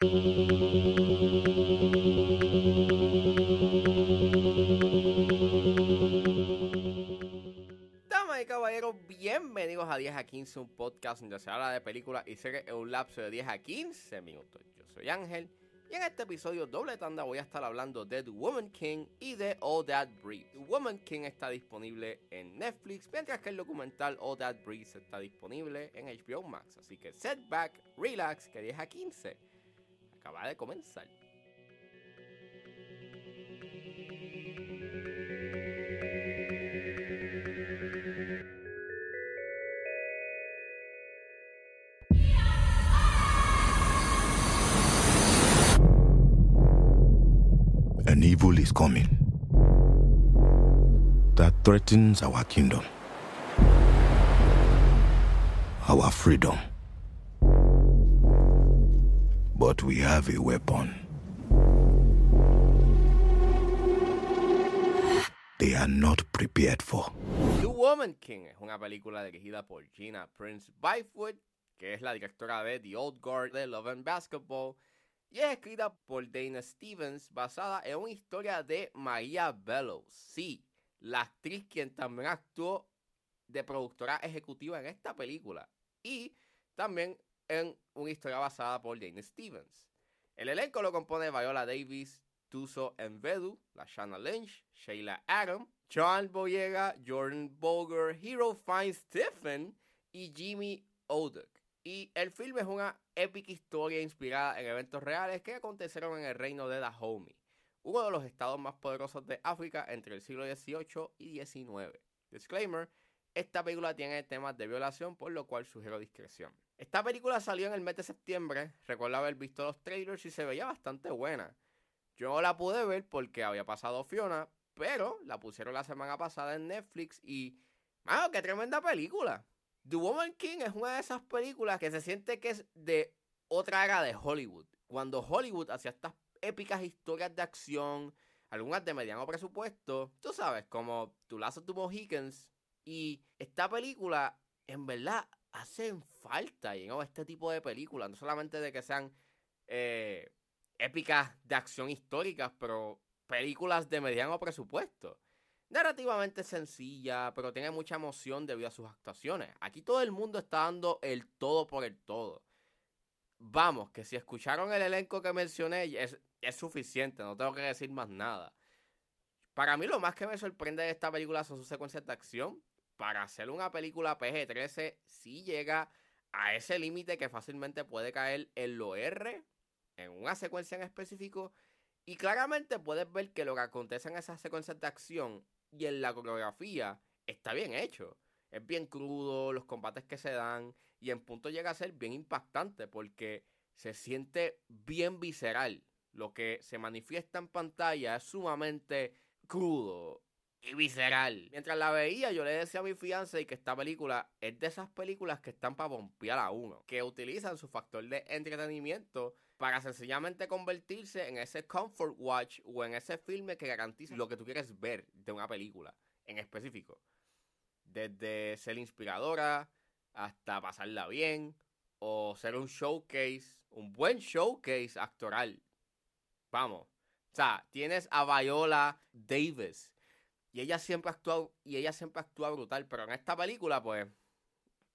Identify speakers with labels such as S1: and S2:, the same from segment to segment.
S1: Damas y caballeros, bienvenidos a 10 a 15, un podcast donde se habla de películas y series en un lapso de 10 a 15 minutos. Yo soy Ángel y en este episodio doble tanda voy a estar hablando de The Woman King y de All That Breathe. The Woman King está disponible en Netflix, mientras que el documental All That Breathe está disponible en HBO Max. Así que set back, relax, que 10 a 15 acaba de comenzar.
S2: An evil is coming that threatens our kingdom, our freedom. But we have a weapon. They are not prepared for.
S1: The Woman King es una película dirigida por Gina Prince Byfoot, que es la directora de The Old Guard de Love and Basketball, y es escrita por Dana Stevens, basada en una historia de Maria Bellows. Sí, la actriz quien también actuó de productora ejecutiva en esta película. Y también en una historia basada por Dana Stevens. El elenco lo compone Viola Davis, Tuso Envedu, Lashana Lynch, Sheila Adam, John Boyega, Jordan Boger, Hero Fine Stephen y Jimmy Odek. Y el filme es una épica historia inspirada en eventos reales que acontecieron en el reino de Dahomey, uno de los estados más poderosos de África entre el siglo XVIII y XIX. Disclaimer, esta película tiene temas de violación, por lo cual sugiero discreción. Esta película salió en el mes de septiembre, recuerdo haber visto los trailers y se veía bastante buena. Yo no la pude ver porque había pasado Fiona, pero la pusieron la semana pasada en Netflix y... ¡Mano, qué tremenda película! The Woman King es una de esas películas que se siente que es de otra era de Hollywood. Cuando Hollywood hacía estas épicas historias de acción, algunas de mediano presupuesto, tú sabes, como Tu Lazo to Mohicans. Y esta película, en verdad, hacen falta, este tipo de películas. No solamente de que sean eh, épicas de acción históricas, pero películas de mediano presupuesto. Narrativamente sencilla, pero tiene mucha emoción debido a sus actuaciones. Aquí todo el mundo está dando el todo por el todo. Vamos, que si escucharon el elenco que mencioné, es, es suficiente, no tengo que decir más nada. Para mí lo más que me sorprende de esta película son sus secuencias de acción. Para hacer una película PG-13, sí llega a ese límite que fácilmente puede caer en lo R, en una secuencia en específico. Y claramente puedes ver que lo que acontece en esas secuencias de acción y en la coreografía está bien hecho. Es bien crudo, los combates que se dan y en punto llega a ser bien impactante porque se siente bien visceral. Lo que se manifiesta en pantalla es sumamente crudo y visceral. Mientras la veía, yo le decía a mi fianza y que esta película es de esas películas que están para bombear a uno, que utilizan su factor de entretenimiento para sencillamente convertirse en ese comfort watch o en ese filme que garantiza lo que tú quieres ver de una película en específico. Desde ser inspiradora hasta pasarla bien o ser un showcase, un buen showcase actoral. Vamos. O sea, tienes a Viola Davis y ella siempre actúa y ella siempre brutal, pero en esta película pues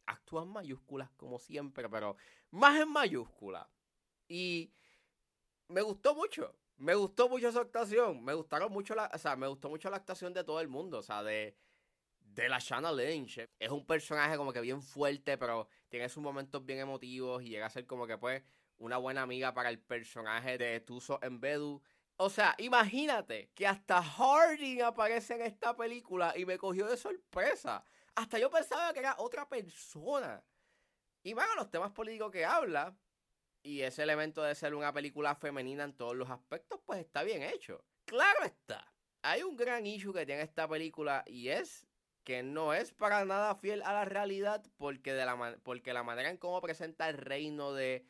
S1: actúa en mayúsculas como siempre, pero más en mayúsculas. Y me gustó mucho. Me gustó mucho su actuación. Me gustaron mucho la, o sea, me gustó mucho la actuación de todo el mundo. O sea, de, de la Shanna Lynch. Es un personaje como que bien fuerte, pero tiene sus momentos bien emotivos y llega a ser como que pues una buena amiga para el personaje de Tuso Embedu. O sea, imagínate que hasta Harding aparece en esta película y me cogió de sorpresa. Hasta yo pensaba que era otra persona. Y bueno, los temas políticos que habla y ese elemento de ser una película femenina en todos los aspectos, pues está bien hecho. Claro está. Hay un gran issue que tiene esta película y es que no es para nada fiel a la realidad porque, de la, porque la manera en cómo presenta el reino de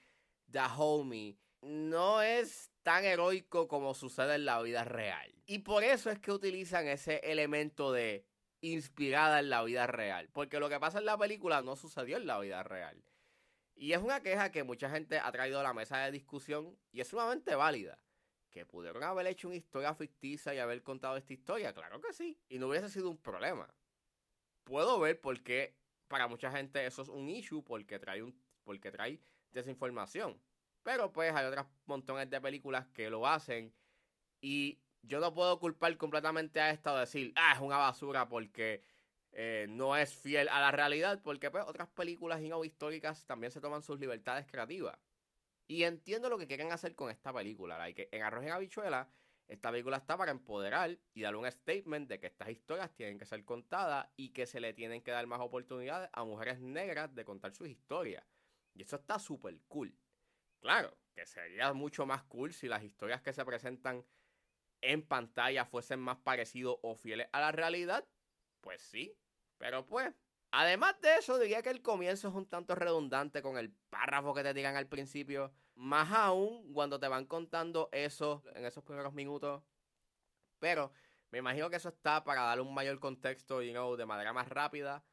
S1: Dahomey no es tan heroico como sucede en la vida real. Y por eso es que utilizan ese elemento de inspirada en la vida real. Porque lo que pasa en la película no sucedió en la vida real. Y es una queja que mucha gente ha traído a la mesa de discusión y es sumamente válida. ¿Que pudieron haber hecho una historia ficticia y haber contado esta historia? Claro que sí. Y no hubiese sido un problema. Puedo ver por qué para mucha gente eso es un issue porque trae, un, porque trae desinformación. Pero pues hay otras montones de películas que lo hacen y yo no puedo culpar completamente a esta o decir, ah, es una basura porque eh, no es fiel a la realidad, porque pues, otras películas y no también se toman sus libertades creativas. Y entiendo lo que quieren hacer con esta película. Like, en Arroz en Habichuela, esta película está para empoderar y dar un statement de que estas historias tienen que ser contadas y que se le tienen que dar más oportunidades a mujeres negras de contar sus historias. Y eso está súper cool. Claro, que sería mucho más cool si las historias que se presentan en pantalla fuesen más parecidos o fieles a la realidad. Pues sí, pero pues, además de eso, diría que el comienzo es un tanto redundante con el párrafo que te digan al principio. Más aún cuando te van contando eso en esos primeros minutos. Pero me imagino que eso está para darle un mayor contexto, you know, de manera más rápida.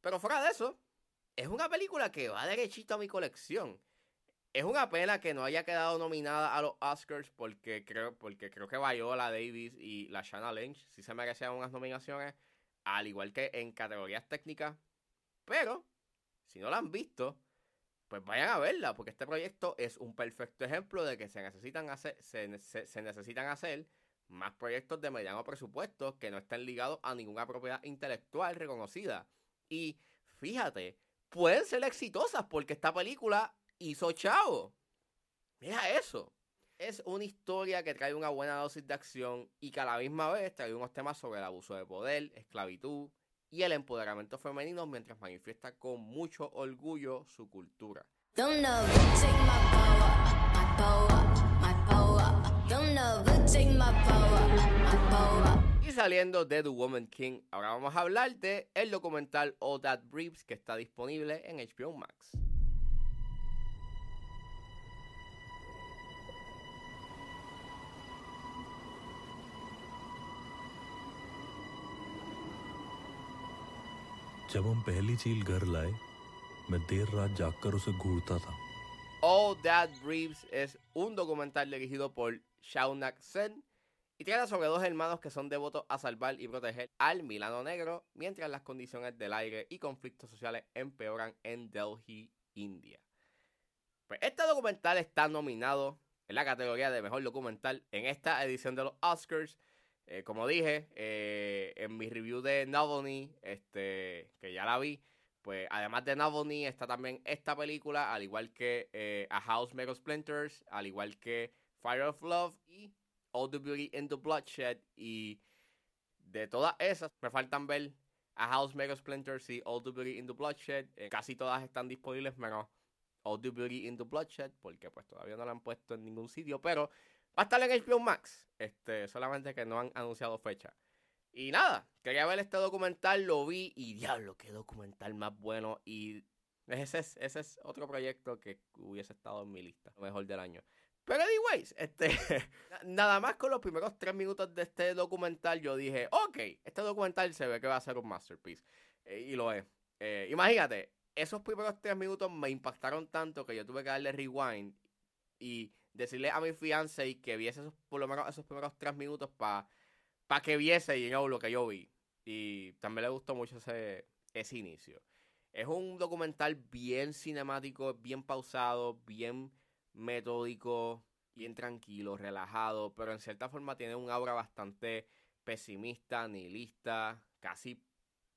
S1: Pero fuera de eso, es una película que va derechito a mi colección. Es una pena que no haya quedado nominada a los Oscars porque creo, porque creo que Viola Davis y la Shanna Lynch sí se merecían unas nominaciones al igual que en categorías técnicas. Pero, si no la han visto, pues vayan a verla, porque este proyecto es un perfecto ejemplo de que se necesitan hacer, se, necesitan hacer más proyectos de mediano presupuesto que no estén ligados a ninguna propiedad intelectual reconocida. Y fíjate, pueden ser exitosas porque esta película hizo chavo. Mira eso es una historia que trae una buena dosis de acción y que a la misma vez trae unos temas sobre el abuso de poder, esclavitud y el empoderamiento femenino mientras manifiesta con mucho orgullo su cultura. Y saliendo de The Woman King, ahora vamos a hablar de el documental All That Briefs que está disponible en HBO Max.
S2: जब हम पहली चील घर लाए मैं देर रात जागकर उसे घूरता था
S1: All That Breathes es un documental dirigido por Shaunak Sen y trata sobre dos hermanos que son devotos a salvar y proteger al Milano Negro mientras las condiciones del aire y conflictos sociales empeoran en Delhi, India. Pues este documental está nominado en la categoría de mejor documental en esta edición de los Oscars eh, como dije, eh, en mi review de Novelty, este, que ya la vi, pues además de Novelty está también esta película, al igual que eh, A House of Splinters, al igual que Fire of Love y All the Beauty in the Bloodshed. Y de todas esas, me faltan ver A House of Splinters y All the Beauty in the Bloodshed. casi todas están disponibles, menos All the Beauty in the Bloodshed, porque pues todavía no la han puesto en ningún sitio, pero Va a estar en HBO Max. Este, solamente que no han anunciado fecha. Y nada, quería ver este documental, lo vi y diablo, qué documental más bueno. Y ese es, ese es otro proyecto que hubiese estado en mi lista, mejor del año. Pero anyways, este, nada más con los primeros tres minutos de este documental yo dije, ok, este documental se ve que va a ser un masterpiece. Eh, y lo es. Eh, imagínate, esos primeros tres minutos me impactaron tanto que yo tuve que darle rewind y decirle a mi fianza y que viese esos, por lo menos esos primeros tres minutos para pa que viese y lo que yo vi. Y también le gustó mucho ese, ese inicio. Es un documental bien cinemático, bien pausado, bien metódico, bien tranquilo, relajado, pero en cierta forma tiene un aura bastante pesimista, nihilista, casi,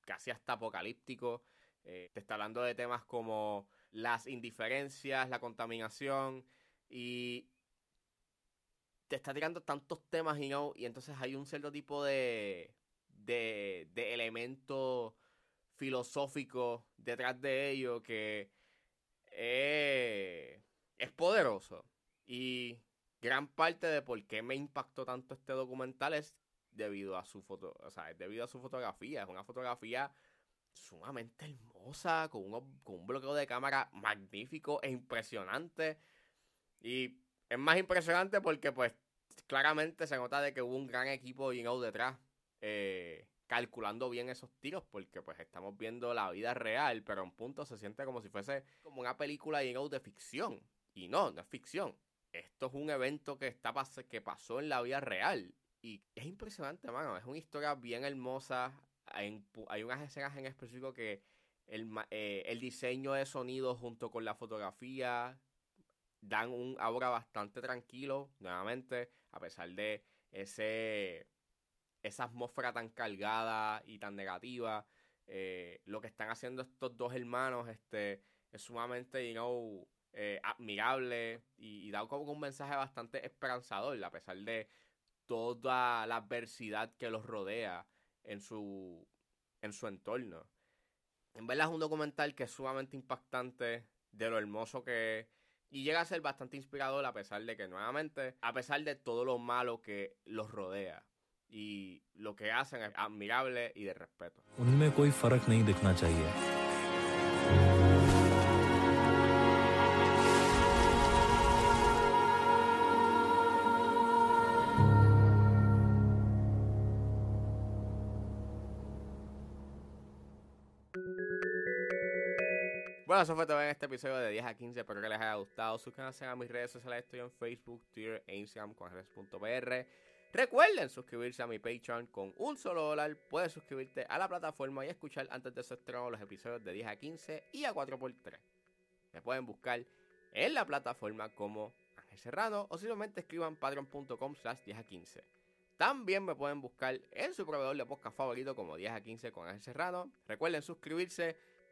S1: casi hasta apocalíptico. Eh, te está hablando de temas como las indiferencias, la contaminación, y te está tirando tantos temas y entonces hay un cierto tipo de, de, de elemento filosófico detrás de ello que es poderoso. Y gran parte de por qué me impactó tanto este documental es debido a su foto, o sea, es debido a su fotografía. Es una fotografía sumamente hermosa, con, con un bloqueo de cámara magnífico e impresionante. Y es más impresionante porque, pues, claramente se nota de que hubo un gran equipo you know, detrás. Eh, calculando bien esos tiros porque pues estamos viendo la vida real, pero en punto se siente como si fuese como una película de ficción. Y no, no es ficción. Esto es un evento que, está que pasó en la vida real. Y es impresionante, mano. Es una historia bien hermosa. Hay, hay unas escenas en específico que el, eh, el diseño de sonido junto con la fotografía dan un aura bastante tranquilo, nuevamente, a pesar de ese esa atmósfera tan cargada y tan negativa. Eh, lo que están haciendo estos dos hermanos este, es sumamente, you know, eh, admirable y, da como un mensaje bastante esperanzador, a pesar de toda la adversidad que los rodea en su, en su entorno. En verdad es un documental que es sumamente impactante de lo hermoso que es y llega a ser bastante inspirador a pesar de que nuevamente, a pesar de todo lo malo que los rodea y lo que hacen es admirable y de respeto. Bueno, eso fue todo en este episodio de 10 a 15. Espero que les haya gustado. Suscríbanse a mis redes sociales. Estoy en Facebook, Twitter e Instagram con Recuerden suscribirse a mi Patreon con un solo dólar. Puedes suscribirte a la plataforma y escuchar antes de su estreno los episodios de 10 a 15 y a 4x3. Me pueden buscar en la plataforma como Ángel Serrano o simplemente escriban patreon.com slash 10 a 15. También me pueden buscar en su proveedor de podcast favorito como 10 a 15 con Ángel Serrano. Recuerden suscribirse.